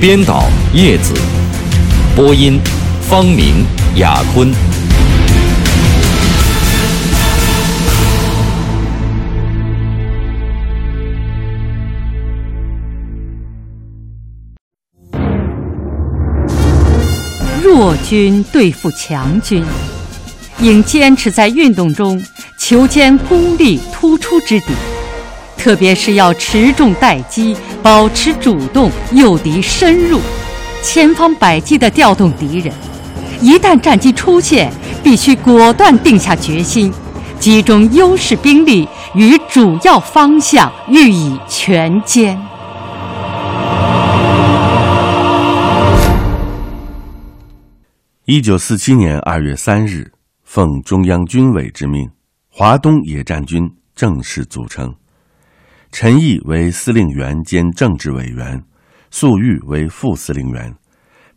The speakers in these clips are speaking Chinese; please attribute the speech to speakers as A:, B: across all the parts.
A: 编导叶子，播音方明、雅坤。
B: 弱军对付强军，应坚持在运动中求坚功力突出之敌。特别是要持重待机，保持主动，诱敌深入，千方百计地调动敌人。一旦战机出现，必须果断定下决心，集中优势兵力与主要方向予以全歼。
C: 一九四七年二月三日，奉中央军委之命，华东野战军正式组成。陈毅为司令员兼政治委员，粟裕为副司令员，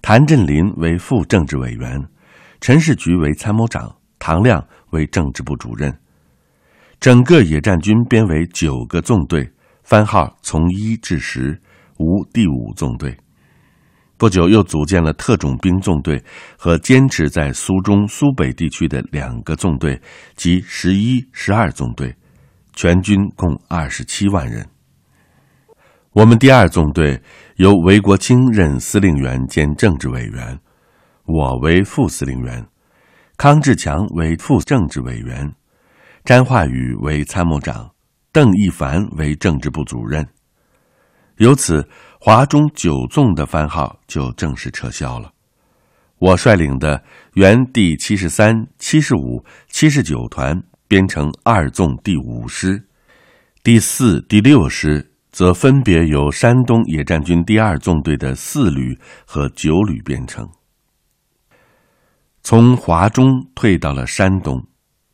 C: 谭震林为副政治委员，陈士渠为参谋长，唐亮为政治部主任。整个野战军编为九个纵队，番号从一至十，无第五纵队。不久又组建了特种兵纵队和坚持在苏中、苏北地区的两个纵队，即十一、十二纵队。全军共二十七万人。我们第二纵队由韦国清任司令员兼政治委员，我为副司令员，康志强为副政治委员，詹化宇为参谋长，邓一凡为政治部主任。由此，华中九纵的番号就正式撤销了。我率领的原第七十三、七十五、七十九团。编成二纵第五师，第四、第六师则分别由山东野战军第二纵队的四旅和九旅编成。从华中退到了山东，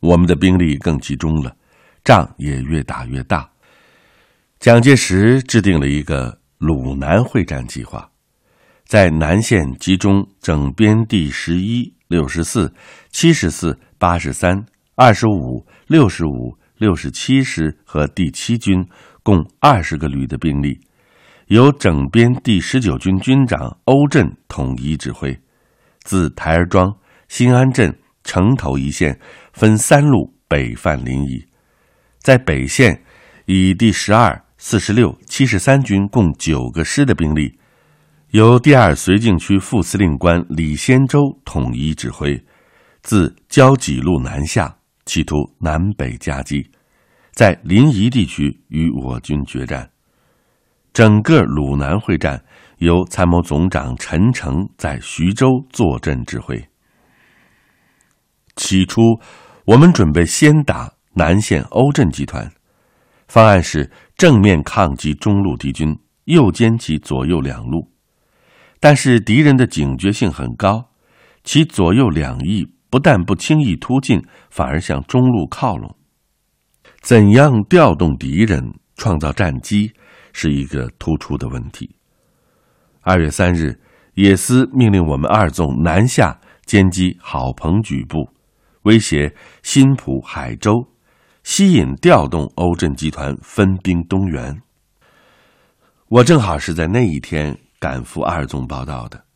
C: 我们的兵力更集中了，仗也越打越大。蒋介石制定了一个鲁南会战计划，在南线集中整编第十一、六十四、七十四、八十三。二十五、六十五、六十七师和第七军共二十个旅的兵力，由整编第十九军军长欧震统一指挥，自台儿庄、新安镇、城头一线分三路北犯临沂，在北线以第十二、四十六、七十三军共九个师的兵力，由第二绥靖区副司令官李先洲统一指挥，自交济路南下。企图南北夹击，在临沂地区与我军决战。整个鲁南会战由参谋总长陈诚在徐州坐镇指挥。起初，我们准备先打南线欧震集团，方案是正面抗击中路敌军，右歼其左右两路。但是敌人的警觉性很高，其左右两翼。不但不轻易突进，反而向中路靠拢。怎样调动敌人、创造战机，是一个突出的问题。二月三日，野司命令我们二纵南下歼击郝鹏举部，威胁新浦、海州，吸引调动欧震集团分兵东援。我正好是在那一天赶赴二纵报道的。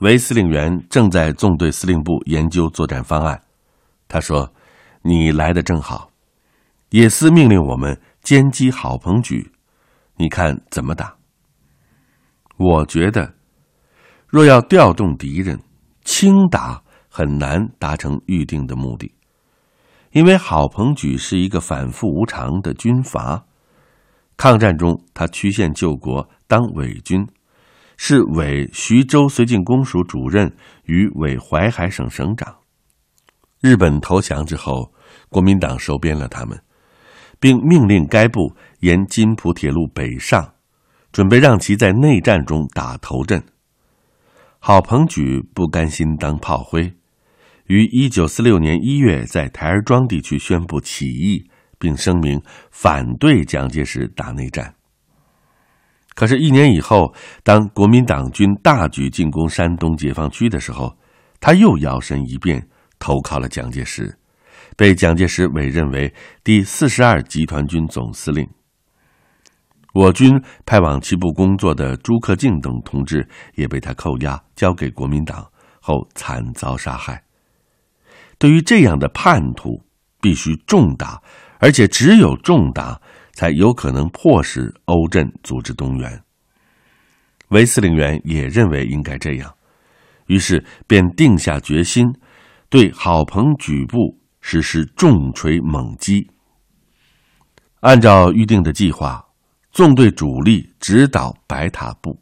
C: 韦司令员正在纵队司令部研究作战方案。他说：“你来的正好。”野司命令我们歼击郝鹏举，你看怎么打？我觉得，若要调动敌人，轻打很难达成预定的目的，因为郝鹏举是一个反复无常的军阀。抗战中，他曲线救国，当伪军。是伪徐州绥靖公署主任与伪淮海省省长。日本投降之后，国民党收编了他们，并命令该部沿津浦铁路北上，准备让其在内战中打头阵。郝鹏举不甘心当炮灰，于一九四六年一月在台儿庄地区宣布起义，并声明反对蒋介石打内战。可是，一年以后，当国民党军大举进攻山东解放区的时候，他又摇身一变，投靠了蒋介石，被蒋介石委任为第四十二集团军总司令。我军派往其部工作的朱克敬等同志也被他扣押，交给国民党后惨遭杀害。对于这样的叛徒，必须重打，而且只有重打。才有可能迫使欧震组织动员。韦司令员也认为应该这样，于是便定下决心，对郝鹏举部实施重锤猛击。按照预定的计划，纵队主力直捣白塔部，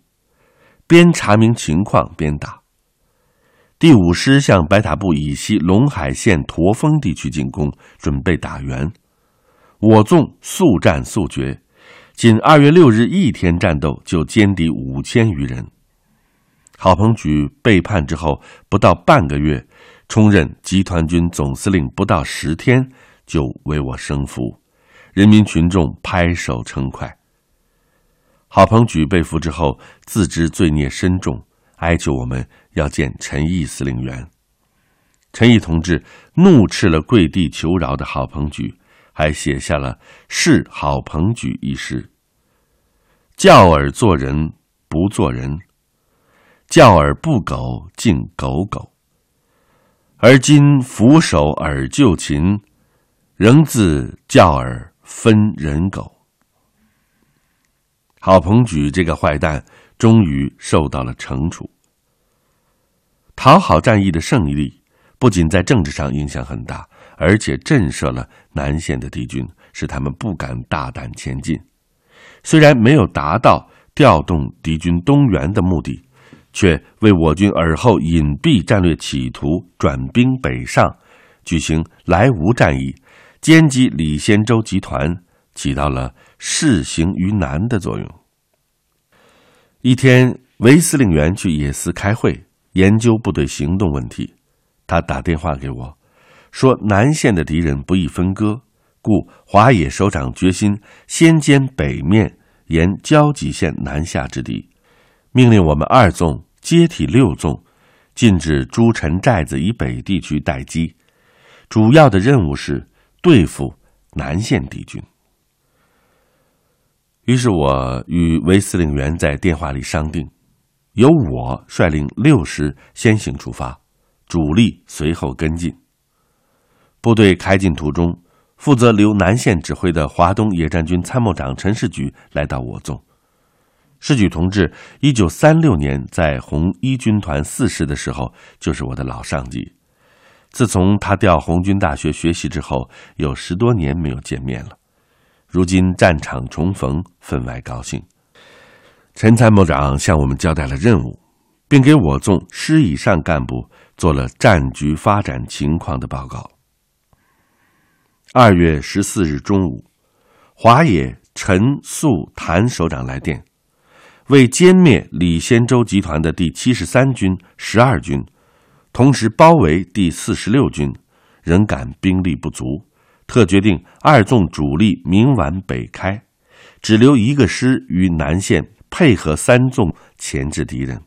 C: 边查明情况边打。第五师向白塔部以西陇海县驼峰地区进攻，准备打援。我纵速战速决，仅二月六日一天战斗就歼敌五千余人。郝鹏举背叛之后，不到半个月，充任集团军总司令，不到十天就为我生俘，人民群众拍手称快。郝鹏举被俘之后，自知罪孽深重，哀求我们要见陈毅司令员。陈毅同志怒斥了跪地求饶的郝鹏举。还写下了《是郝鹏举》一诗：“教尔做人不做人，教尔不苟竟苟苟。而今俯首尔就擒，仍自教尔分人狗。”郝鹏举这个坏蛋终于受到了惩处。讨好战役的胜利，不仅在政治上影响很大。而且震慑了南线的敌军，使他们不敢大胆前进。虽然没有达到调动敌军东援的目的，却为我军尔后隐蔽战略企图转兵北上、举行莱芜战役、歼击李先洲集团起到了示行于难的作用。一天，韦司令员去野司开会，研究部队行动问题，他打电话给我。说南线的敌人不易分割，故华野首长决心先歼北面沿交集线南下之敌，命令我们二纵接替六纵，禁止诸城寨子以北地区待机。主要的任务是对付南线敌军。于是我与韦司令员在电话里商定，由我率领六师先行出发，主力随后跟进。部队开进途中，负责留南线指挥的华东野战军参谋长陈士举来到我纵。士举同志，一九三六年在红一军团四师的时候，就是我的老上级。自从他调红军大学学习之后，有十多年没有见面了。如今战场重逢，分外高兴。陈参谋长向我们交代了任务，并给我纵师以上干部做了战局发展情况的报告。二月十四日中午，华野陈肃谭首长来电，为歼灭李先洲集团的第七十三军、十二军，同时包围第四十六军，仍感兵力不足，特决定二纵主力明晚北开，只留一个师于南线配合三纵钳制敌人。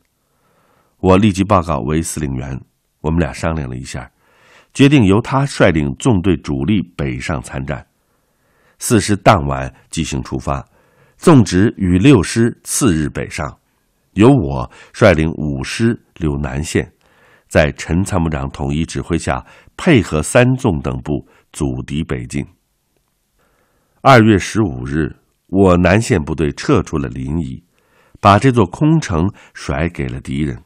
C: 我立即报告韦司令员，我们俩商量了一下。决定由他率领纵队主力北上参战，四师当晚即行出发，纵直与六师次日北上，由我率领五师留南线，在陈参谋长统一指挥下，配合三纵等部阻敌北进。二月十五日，我南线部队撤出了临沂，把这座空城甩给了敌人。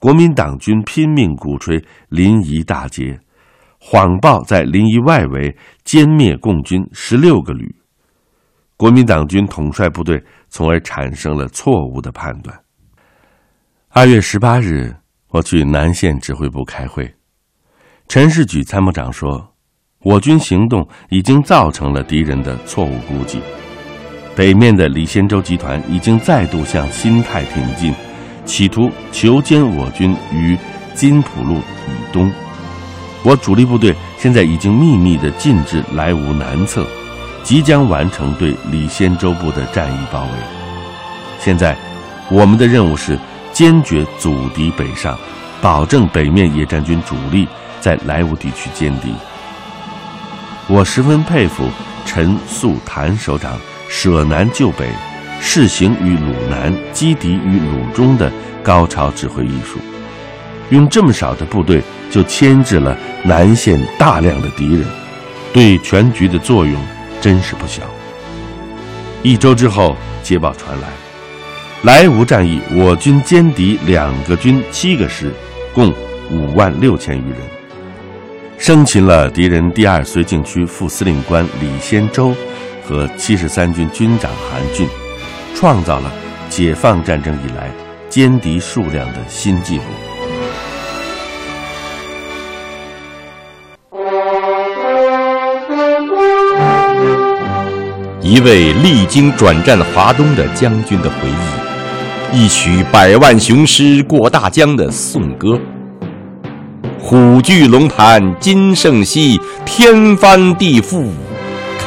C: 国民党军拼命鼓吹临沂大捷，谎报在临沂外围歼灭共军十六个旅。国民党军统帅部队从而产生了错误的判断。二月十八日，我去南线指挥部开会，陈士举参谋长说，我军行动已经造成了敌人的错误估计，北面的李先洲集团已经再度向新泰挺进。企图求歼我军于金浦路以东。我主力部队现在已经秘密地进至莱芜南侧，即将完成对李先洲部的战役包围。现在，我们的任务是坚决阻敌北上，保证北面野战军主力在莱芜地区歼敌。我十分佩服陈粟谭首长舍南救北、试行于鲁南、击敌于鲁中的高超指挥艺术，用这么少的部队。就牵制了南线大量的敌人，对全局的作用真是不小。一周之后，捷报传来，莱芜战役我军歼敌两个军七个师，共五万六千余人，生擒了敌人第二绥靖区副司令官李先洲和七十三军军长韩俊，创造了解放战争以来歼敌数量的新纪录。
A: 一位历经转战华东的将军的回忆，一曲百万雄师过大江的颂歌。虎踞龙盘今胜昔，天翻地覆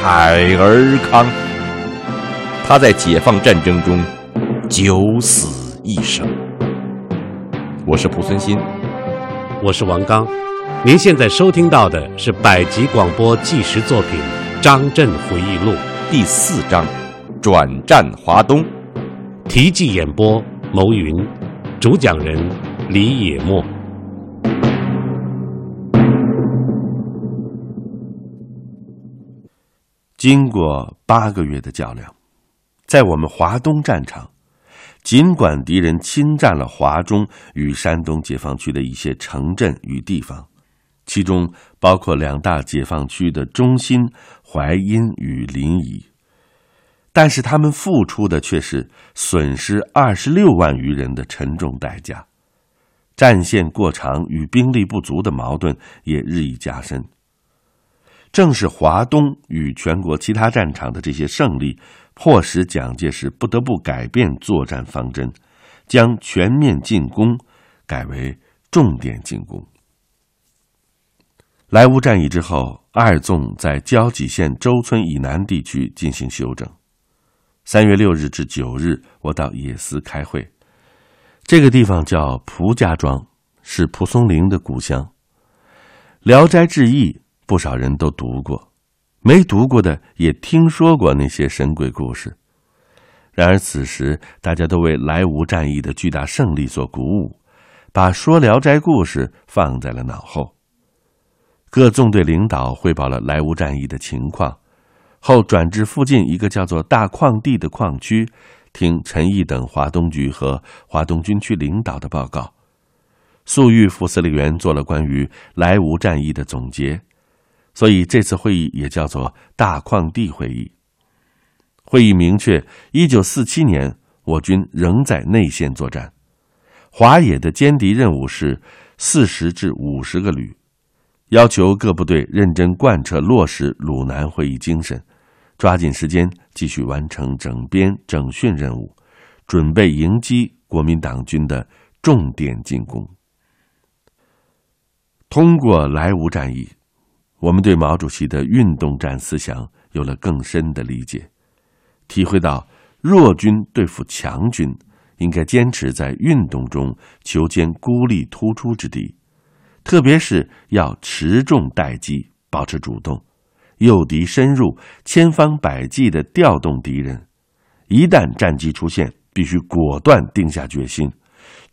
A: 慨而慷。他在解放战争中九死一生。我是蒲存昕，
D: 我是王刚。您现在收听到的是百集广播纪实作品《张震回忆录》。
A: 第四章，转战华东，
D: 题记演播：牟云，主讲人李野墨。
C: 经过八个月的较量，在我们华东战场，尽管敌人侵占了华中与山东解放区的一些城镇与地方，其中包括两大解放区的中心。淮阴与临沂，但是他们付出的却是损失二十六万余人的沉重代价，战线过长与兵力不足的矛盾也日益加深。正是华东与全国其他战场的这些胜利，迫使蒋介石不得不改变作战方针，将全面进攻改为重点进攻。莱芜战役之后。二纵在交集县周村以南地区进行休整。三月六日至九日，我到野司开会。这个地方叫蒲家庄，是蒲松龄的故乡。《聊斋志异》不少人都读过，没读过的也听说过那些神鬼故事。然而此时大家都为莱芜战役的巨大胜利所鼓舞，把说聊斋故事放在了脑后。各纵队领导汇报了莱芜战役的情况，后转至附近一个叫做大矿地的矿区，听陈毅等华东局和华东军区领导的报告。粟裕副司令员做了关于莱芜战役的总结，所以这次会议也叫做大矿地会议。会议明确，一九四七年我军仍在内线作战，华野的歼敌任务是四十至五十个旅。要求各部队认真贯彻落实鲁南会议精神，抓紧时间继续完成整编整训任务，准备迎击国民党军的重点进攻。通过莱芜战役，我们对毛主席的运动战思想有了更深的理解，体会到弱军对付强军，应该坚持在运动中求歼孤立突出之敌。特别是要持重待机，保持主动，诱敌深入，千方百计的调动敌人。一旦战机出现，必须果断定下决心，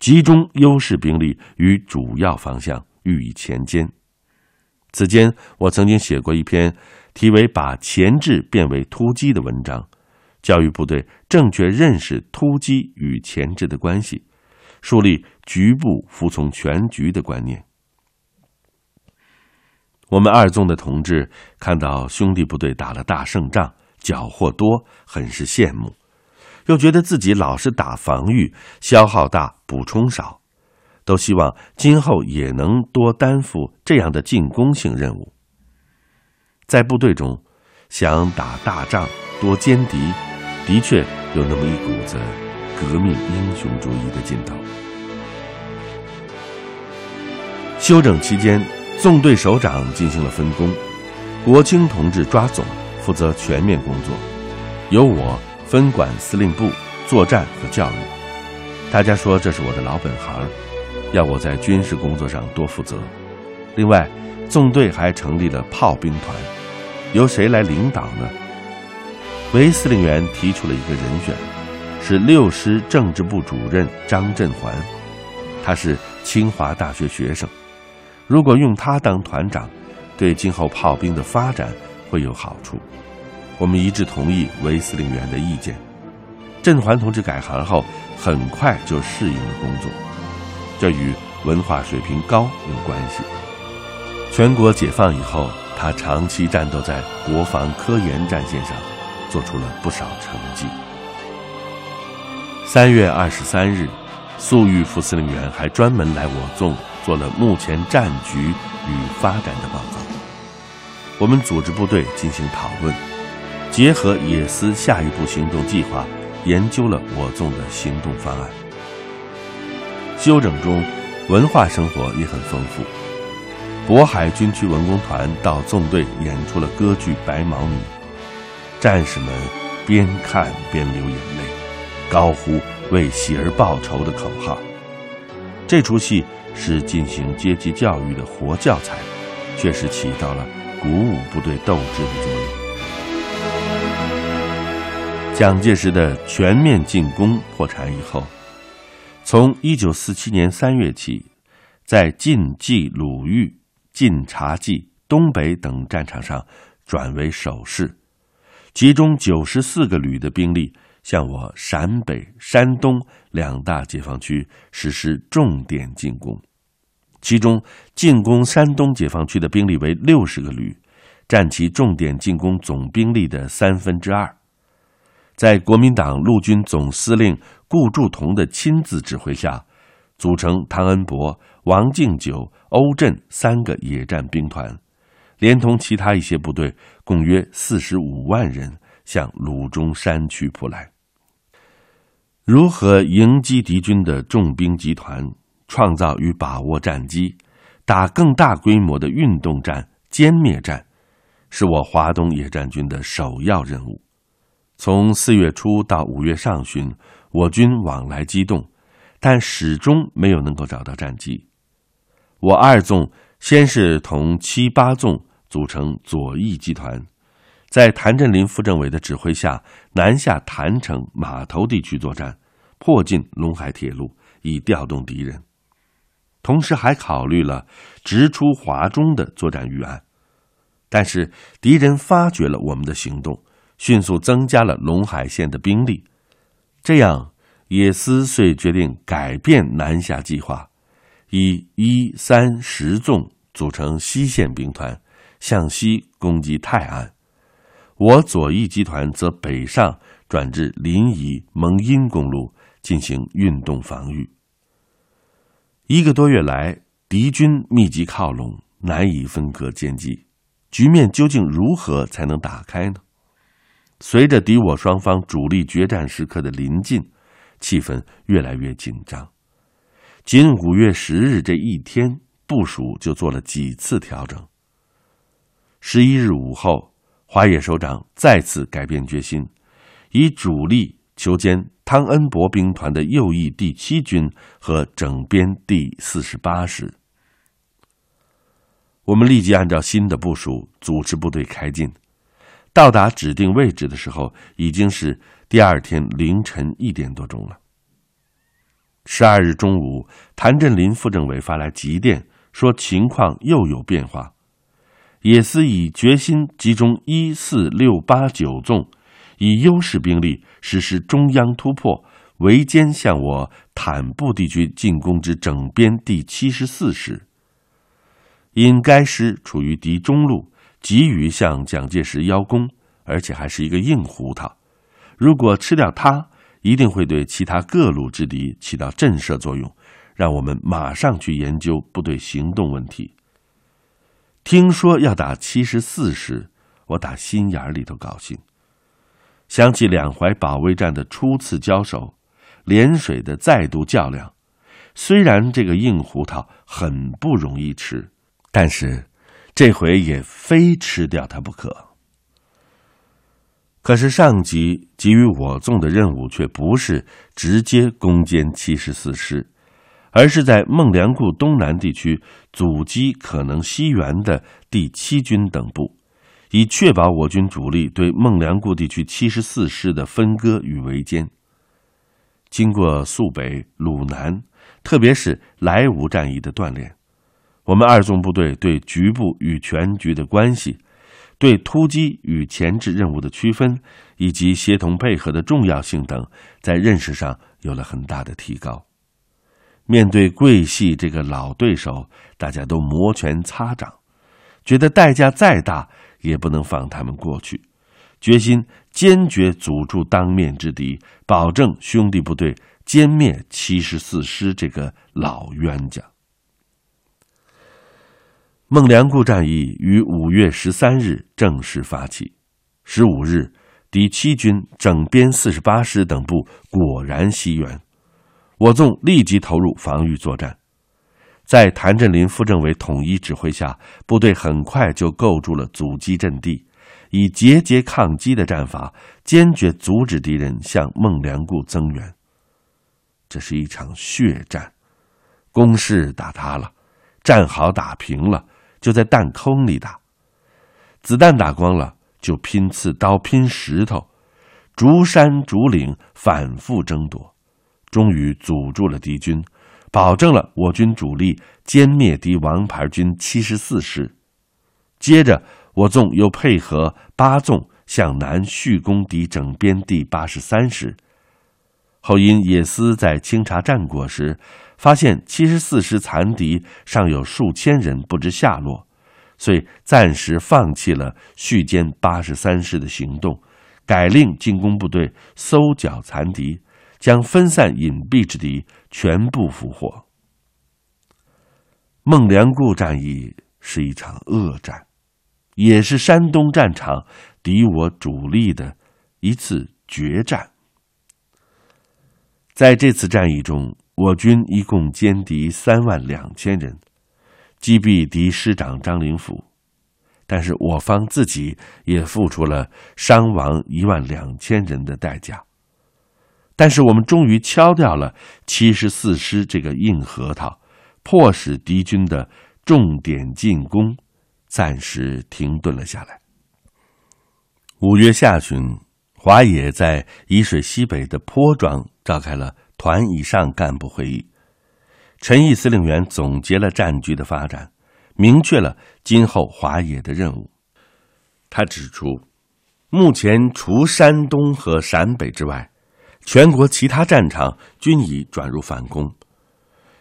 C: 集中优势兵力于主要方向予以前歼。此间，我曾经写过一篇题为《把前置变为突击》的文章，教育部队正确认识突击与前置的关系，树立局部服从全局的观念。我们二纵的同志看到兄弟部队打了大胜仗，缴获多，很是羡慕，又觉得自己老是打防御，消耗大，补充少，都希望今后也能多担负这样的进攻性任务。在部队中，想打大仗，多歼敌，的确有那么一股子革命英雄主义的劲头。休整期间，纵队首长进行了分工，国清同志抓总，负责全面工作，由我分管司令部、作战和教育。大家说这是我的老本行，要我在军事工作上多负责。另外，纵队还成立了炮兵团，由谁来领导呢？韦司令员提出了一个人选，是六师政治部主任张振环，他是清华大学学生。如果用他当团长，对今后炮兵的发展会有好处。我们一致同意韦司令员的意见。振环同志改行后，很快就适应了工作，这与文化水平高有关系。全国解放以后，他长期战斗在国防科研战线上，做出了不少成绩。三月二十三日，粟裕副司令员还专门来我纵做了目前战局与发展的报告。我们组织部队进行讨论，结合野司下一步行动计划，研究了我纵的行动方案。休整中，文化生活也很丰富。渤海军区文工团到纵队演出了歌剧《白毛女》，战士们边看边流眼泪，高呼“为喜儿报仇”的口号。这出戏是进行阶级教育的活教材，确实起到了鼓舞部队斗志的作用。蒋介石的全面进攻破产以后，从一九四七年三月起，在晋冀鲁豫。晋察冀、东北等战场上转为守势，其中九十四个旅的兵力向我陕北、山东两大解放区实施重点进攻，其中进攻山东解放区的兵力为六十个旅，占其重点进攻总兵力的三分之二。在国民党陆军总司令顾祝同的亲自指挥下，组成汤恩伯。王敬久、欧震三个野战兵团，连同其他一些部队，共约四十五万人向鲁中山区扑来。如何迎击敌军的重兵集团，创造与把握战机，打更大规模的运动战、歼灭战，是我华东野战军的首要任务。从四月初到五月上旬，我军往来机动，但始终没有能够找到战机。我二纵先是同七八纵组成左翼集团，在谭震林副政委的指挥下，南下郯城码头地区作战，迫近陇海铁路，以调动敌人。同时还考虑了直出华中的作战预案，但是敌人发觉了我们的行动，迅速增加了陇海线的兵力，这样野司遂决定改变南下计划。以一三十纵组成西线兵团，向西攻击泰安；我左翼集团则北上转至临沂蒙阴公路进行运动防御。一个多月来，敌军密集靠拢，难以分割歼击，局面究竟如何才能打开呢？随着敌我双方主力决战时刻的临近，气氛越来越紧张。仅五月十日这一天，部署就做了几次调整。十一日午后，华野首长再次改变决心，以主力求歼汤恩伯兵团的右翼第七军和整编第四十八师。我们立即按照新的部署组织部队开进，到达指定位置的时候，已经是第二天凌晨一点多钟了。十二日中午，谭震林副政委发来急电，说情况又有变化。野司已决心集中一四六八九纵，以优势兵力实施中央突破，围歼向我坦布地区进攻之整编第七十四师。因该师处于敌中路，急于向蒋介石邀功，而且还是一个硬胡桃。如果吃掉它，一定会对其他各路之敌起到震慑作用，让我们马上去研究部队行动问题。听说要打七十四师，我打心眼里头高兴。想起两淮保卫战的初次交手，涟水的再度较量。虽然这个硬胡桃很不容易吃，但是这回也非吃掉他不可。可是上级给予我纵的任务却不是直接攻坚七十四师，而是在孟良崮东南地区阻击可能西援的第七军等部，以确保我军主力对孟良崮地区七十四师的分割与围歼。经过肃北、鲁南，特别是莱芜战役的锻炼，我们二纵部队对局部与全局的关系。对突击与前置任务的区分，以及协同配合的重要性等，在认识上有了很大的提高。面对桂系这个老对手，大家都摩拳擦掌，觉得代价再大也不能放他们过去，决心坚决阻住当面之敌，保证兄弟部队歼灭七十四师这个老冤家。孟良崮战役于五月十三日正式发起，十五日，第七军整编四十八师等部果然西援，我纵立即投入防御作战。在谭震林副政委统一指挥下，部队很快就构筑了阻击阵地，以节节抗击的战法，坚决阻止敌人向孟良崮增援。这是一场血战，攻势打塌了，战壕打平了。就在弹坑里打，子弹打光了，就拼刺刀、拼石头，逐山逐岭反复争夺，终于阻住了敌军，保证了我军主力歼灭敌王牌军七十四师。接着，我纵又配合八纵向南续攻敌整编第八十三师。后因野司在清查战果时。发现七十四师残敌尚有数千人不知下落，遂暂时放弃了续歼八十三师的行动，改令进攻部队搜剿残敌，将分散隐蔽之敌全部俘获。孟良崮战役是一场恶战，也是山东战场敌我主力的一次决战。在这次战役中。我军一共歼敌三万两千人，击毙敌师长张灵甫，但是我方自己也付出了伤亡一万两千人的代价。但是我们终于敲掉了七十四师这个硬核桃，迫使敌军的重点进攻暂时停顿了下来。五月下旬，华野在沂水西北的坡庄召开了。团以上干部会议，陈毅司令员总结了战局的发展，明确了今后华野的任务。他指出，目前除山东和陕北之外，全国其他战场均已转入反攻。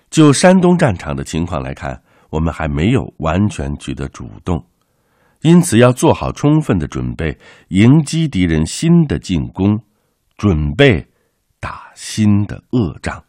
C: 就山东战场的情况来看，我们还没有完全取得主动，因此要做好充分的准备，迎击敌人新的进攻，准备。打新的恶仗。